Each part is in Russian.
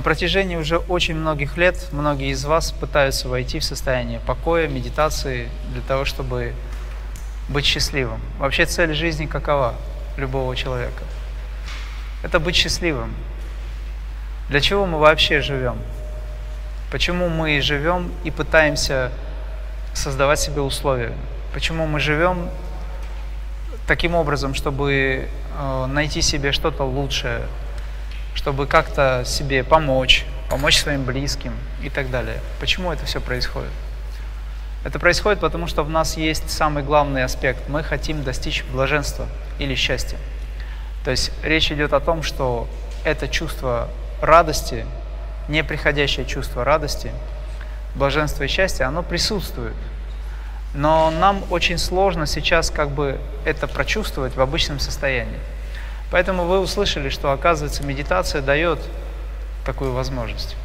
На протяжении уже очень многих лет многие из вас пытаются войти в состояние покоя, медитации для того, чтобы быть счастливым. Вообще цель жизни какова любого человека? Это быть счастливым. Для чего мы вообще живем? Почему мы живем и пытаемся создавать себе условия? Почему мы живем таким образом, чтобы э, найти себе что-то лучшее, чтобы как-то себе помочь, помочь своим близким и так далее. Почему это все происходит? Это происходит потому, что в нас есть самый главный аспект. Мы хотим достичь блаженства или счастья. То есть речь идет о том, что это чувство радости, неприходящее чувство радости, блаженства и счастья, оно присутствует. Но нам очень сложно сейчас как бы это прочувствовать в обычном состоянии. Поэтому вы услышали, что, оказывается, медитация дает такую возможность.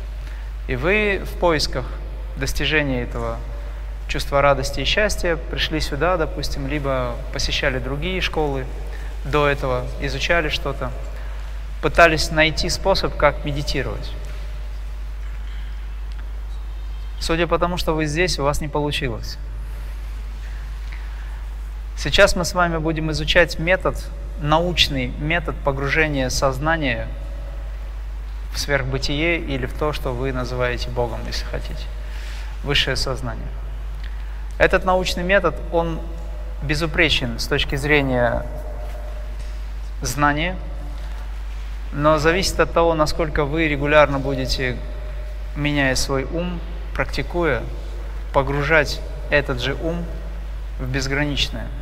И вы в поисках достижения этого чувства радости и счастья пришли сюда, допустим, либо посещали другие школы до этого, изучали что-то, пытались найти способ, как медитировать. Судя по тому, что вы здесь, у вас не получилось. Сейчас мы с вами будем изучать метод научный метод погружения сознания в сверхбытие или в то, что вы называете Богом, если хотите, высшее сознание. Этот научный метод, он безупречен с точки зрения знания, но зависит от того, насколько вы регулярно будете, меняя свой ум, практикуя, погружать этот же ум в безграничное –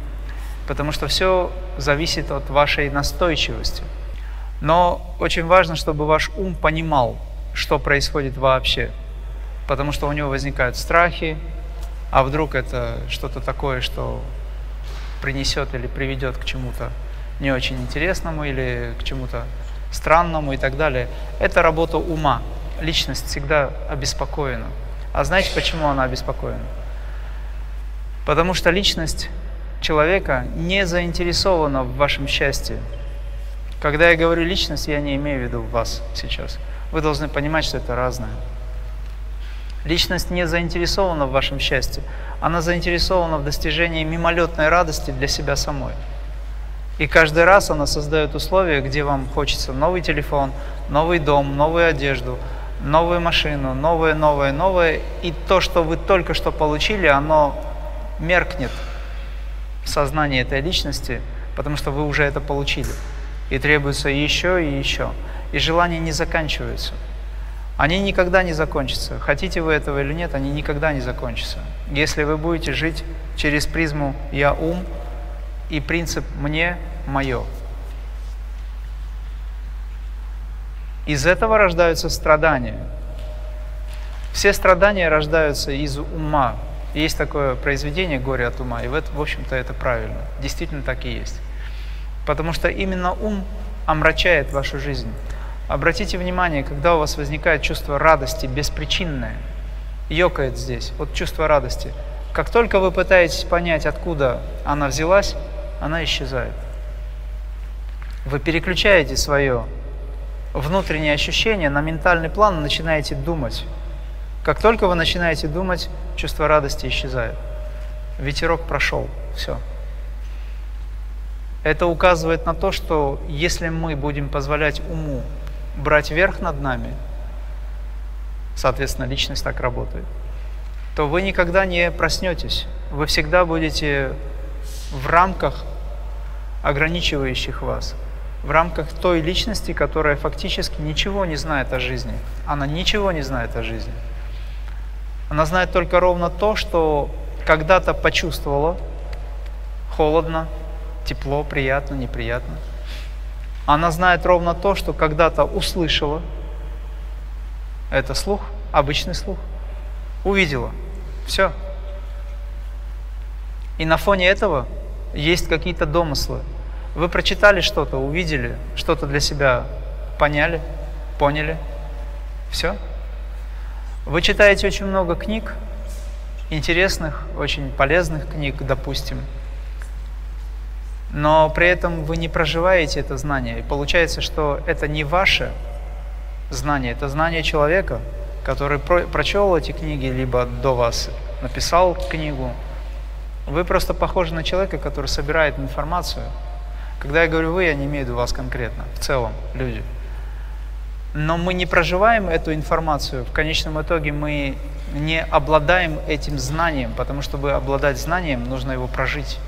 потому что все зависит от вашей настойчивости. Но очень важно, чтобы ваш ум понимал, что происходит вообще, потому что у него возникают страхи, а вдруг это что-то такое, что принесет или приведет к чему-то не очень интересному или к чему-то странному и так далее. Это работа ума. Личность всегда обеспокоена. А знаете, почему она обеспокоена? Потому что личность человека не заинтересована в вашем счастье. Когда я говорю личность, я не имею в виду вас сейчас. Вы должны понимать, что это разное. Личность не заинтересована в вашем счастье. Она заинтересована в достижении мимолетной радости для себя самой. И каждый раз она создает условия, где вам хочется новый телефон, новый дом, новую одежду, новую машину, новое, новое, новое. И то, что вы только что получили, оно меркнет сознание этой личности, потому что вы уже это получили. И требуется еще и еще. И желания не заканчиваются. Они никогда не закончатся. Хотите вы этого или нет, они никогда не закончатся. Если вы будете жить через призму «я ум» и принцип «мне» – «мое». Из этого рождаются страдания. Все страдания рождаются из ума, есть такое произведение «Горе от ума», и в, в общем-то это правильно. Действительно так и есть. Потому что именно ум омрачает вашу жизнь. Обратите внимание, когда у вас возникает чувство радости беспричинное, ёкает здесь, вот чувство радости. Как только вы пытаетесь понять, откуда она взялась, она исчезает. Вы переключаете свое внутреннее ощущение на ментальный план и начинаете думать. Как только вы начинаете думать, чувство радости исчезает. Ветерок прошел, все. Это указывает на то, что если мы будем позволять уму брать верх над нами, соответственно, личность так работает, то вы никогда не проснетесь. Вы всегда будете в рамках ограничивающих вас, в рамках той личности, которая фактически ничего не знает о жизни. Она ничего не знает о жизни. Она знает только ровно то, что когда-то почувствовала холодно, тепло, приятно, неприятно. Она знает ровно то, что когда-то услышала. Это слух, обычный слух. Увидела. Все. И на фоне этого есть какие-то домыслы. Вы прочитали что-то, увидели, что-то для себя поняли, поняли. Все. Вы читаете очень много книг, интересных, очень полезных книг, допустим, но при этом вы не проживаете это знание. И получается, что это не ваше знание. Это знание человека, который про прочел эти книги, либо до вас написал книгу. Вы просто похожи на человека, который собирает информацию. Когда я говорю «вы», я не имею в виду вас конкретно, в целом, люди. Но мы не проживаем эту информацию. В конечном итоге мы не обладаем этим знанием, потому что, чтобы обладать знанием, нужно его прожить.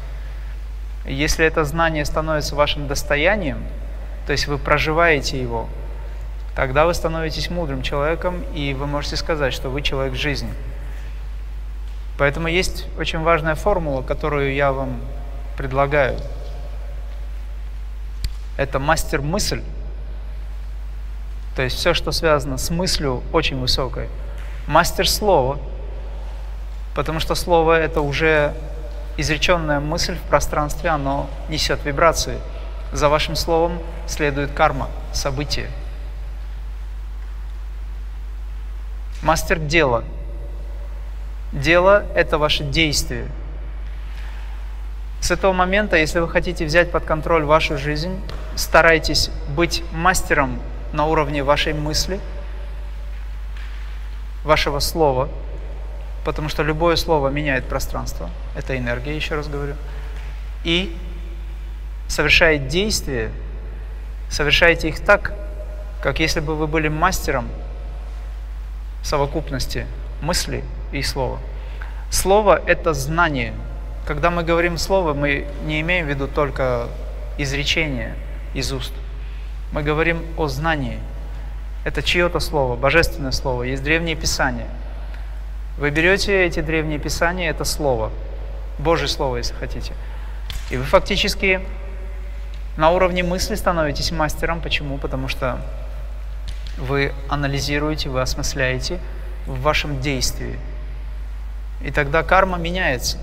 Если это знание становится вашим достоянием, то есть вы проживаете его, тогда вы становитесь мудрым человеком, и вы можете сказать, что вы человек жизни. Поэтому есть очень важная формула, которую я вам предлагаю. Это мастер-мысль. То есть все, что связано с мыслью, очень высокой. Мастер слова, потому что слово – это уже изреченная мысль в пространстве, оно несет вибрации. За вашим словом следует карма, событие. Мастер дела. Дело – это ваше действие. С этого момента, если вы хотите взять под контроль вашу жизнь, старайтесь быть мастером на уровне вашей мысли, вашего слова, потому что любое слово меняет пространство. Это энергия, еще раз говорю. И совершает действия, совершайте их так, как если бы вы были мастером совокупности мысли и слова. Слово – это знание. Когда мы говорим слово, мы не имеем в виду только изречение из уст. Мы говорим о знании. Это чье-то слово, божественное слово. Есть древние писания. Вы берете эти древние писания, это слово, Божье слово, если хотите. И вы фактически на уровне мысли становитесь мастером. Почему? Потому что вы анализируете, вы осмысляете в вашем действии. И тогда карма меняется.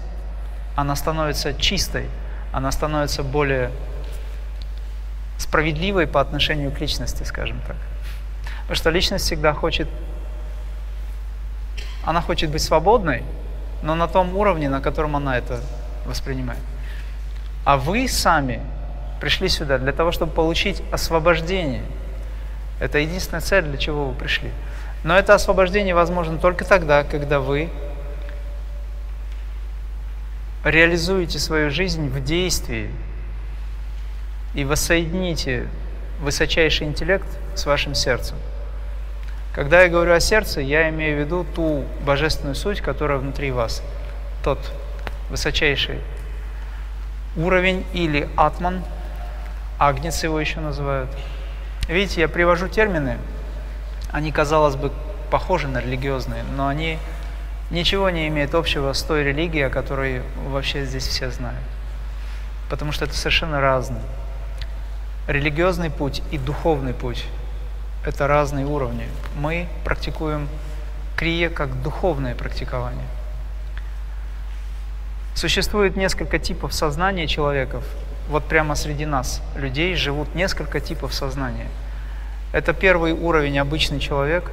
Она становится чистой, она становится более справедливой по отношению к личности, скажем так. Потому что личность всегда хочет, она хочет быть свободной, но на том уровне, на котором она это воспринимает. А вы сами пришли сюда для того, чтобы получить освобождение. Это единственная цель, для чего вы пришли. Но это освобождение возможно только тогда, когда вы реализуете свою жизнь в действии и воссоедините высочайший интеллект с вашим сердцем. Когда я говорю о сердце, я имею в виду ту божественную суть, которая внутри вас, тот высочайший уровень или атман, Агнец его еще называют. Видите, я привожу термины, они, казалось бы, похожи на религиозные, но они ничего не имеют общего с той религией, о которой вообще здесь все знают. Потому что это совершенно разные. Религиозный путь и духовный путь – это разные уровни. Мы практикуем крия как духовное практикование. Существует несколько типов сознания человеков, вот прямо среди нас, людей, живут несколько типов сознания. Это первый уровень, обычный человек.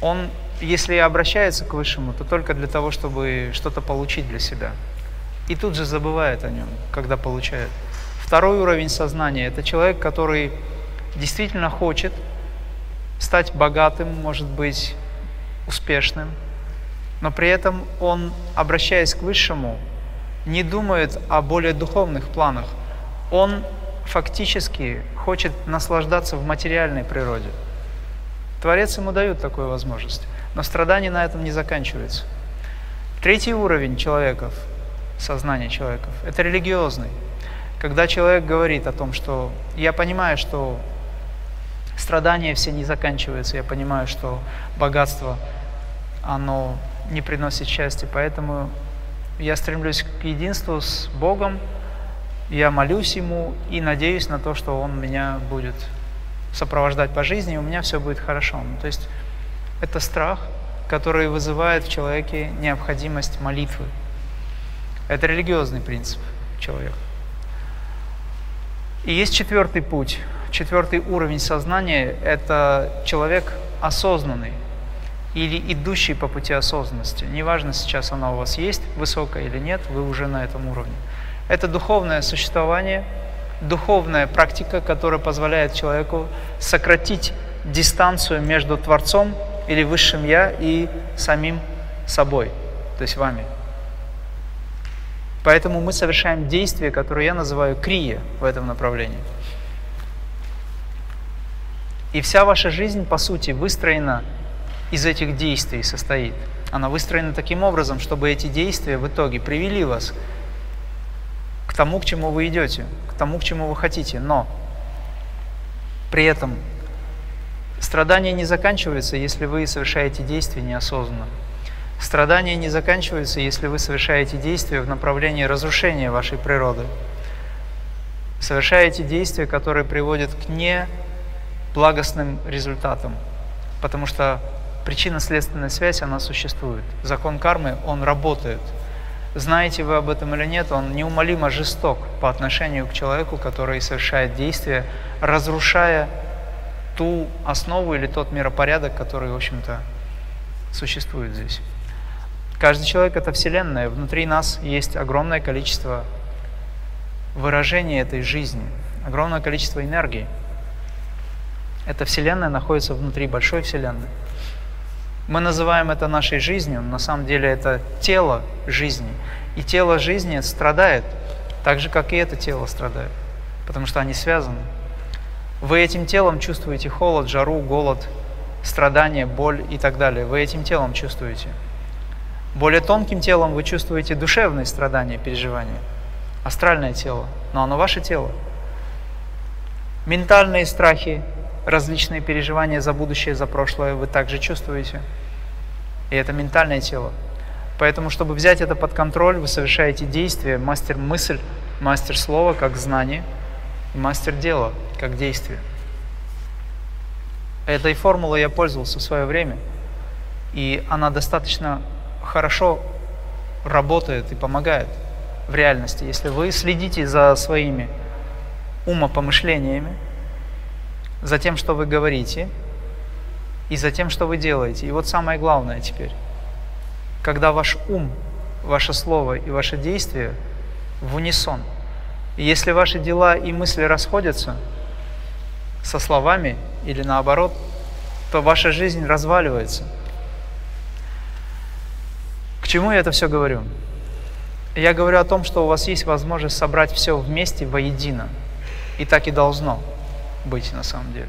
Он, если и обращается к Высшему, то только для того, чтобы что-то получить для себя. И тут же забывает о нем, когда получает. Второй уровень сознания – это человек, который действительно хочет стать богатым, может быть, успешным, но при этом он, обращаясь к Высшему, не думает о более духовных планах. Он фактически хочет наслаждаться в материальной природе. Творец ему дает такую возможность. Но страдание на этом не заканчивается. Третий уровень человеков, сознания человеков, это религиозный. Когда человек говорит о том, что я понимаю, что страдания все не заканчиваются, я понимаю, что богатство, оно не приносит счастья, поэтому я стремлюсь к единству с Богом, я молюсь Ему и надеюсь на то, что Он меня будет сопровождать по жизни, и у меня все будет хорошо. Ну, то есть это страх, который вызывает в человеке необходимость молитвы. Это религиозный принцип человека. И есть четвертый путь, четвертый уровень сознания – это человек осознанный, или идущий по пути осознанности. Неважно, сейчас она у вас есть, высокая или нет, вы уже на этом уровне. Это духовное существование, духовная практика, которая позволяет человеку сократить дистанцию между Творцом или Высшим Я и самим собой, то есть вами. Поэтому мы совершаем действия, которые я называю крия в этом направлении. И вся ваша жизнь, по сути, выстроена из этих действий, состоит. Она выстроена таким образом, чтобы эти действия в итоге привели вас к тому, к чему вы идете, к тому, к чему вы хотите. Но при этом страдания не заканчиваются, если вы совершаете действия неосознанно. Страдания не заканчиваются, если вы совершаете действия в направлении разрушения вашей природы. Совершаете действия, которые приводят к неблагостным результатам, потому что причинно-следственная связь, она существует. Закон кармы, он работает. Знаете вы об этом или нет, он неумолимо жесток по отношению к человеку, который совершает действия, разрушая ту основу или тот миропорядок, который, в общем-то, существует здесь. Каждый человек – это Вселенная. Внутри нас есть огромное количество выражений этой жизни, огромное количество энергии. Эта Вселенная находится внутри большой Вселенной. Мы называем это нашей жизнью, но на самом деле это тело жизни. И тело жизни страдает, так же, как и это тело страдает, потому что они связаны. Вы этим телом чувствуете холод, жару, голод, страдания, боль и так далее. Вы этим телом чувствуете. Более тонким телом вы чувствуете душевные страдания, переживания, астральное тело, но оно ваше тело. Ментальные страхи, различные переживания за будущее, за прошлое вы также чувствуете. И это ментальное тело. Поэтому, чтобы взять это под контроль, вы совершаете действие, мастер мысль, мастер слова как знание, и мастер дела как действие. Этой формулой я пользовался в свое время, и она достаточно хорошо работает и помогает в реальности. Если вы следите за своими умопомышлениями, за тем, что вы говорите, и за тем, что вы делаете. И вот самое главное теперь, когда ваш ум, ваше слово и ваше действие в унисон. И если ваши дела и мысли расходятся со словами или наоборот, то ваша жизнь разваливается. Чему я это все говорю? Я говорю о том, что у вас есть возможность собрать все вместе воедино. И так и должно быть на самом деле.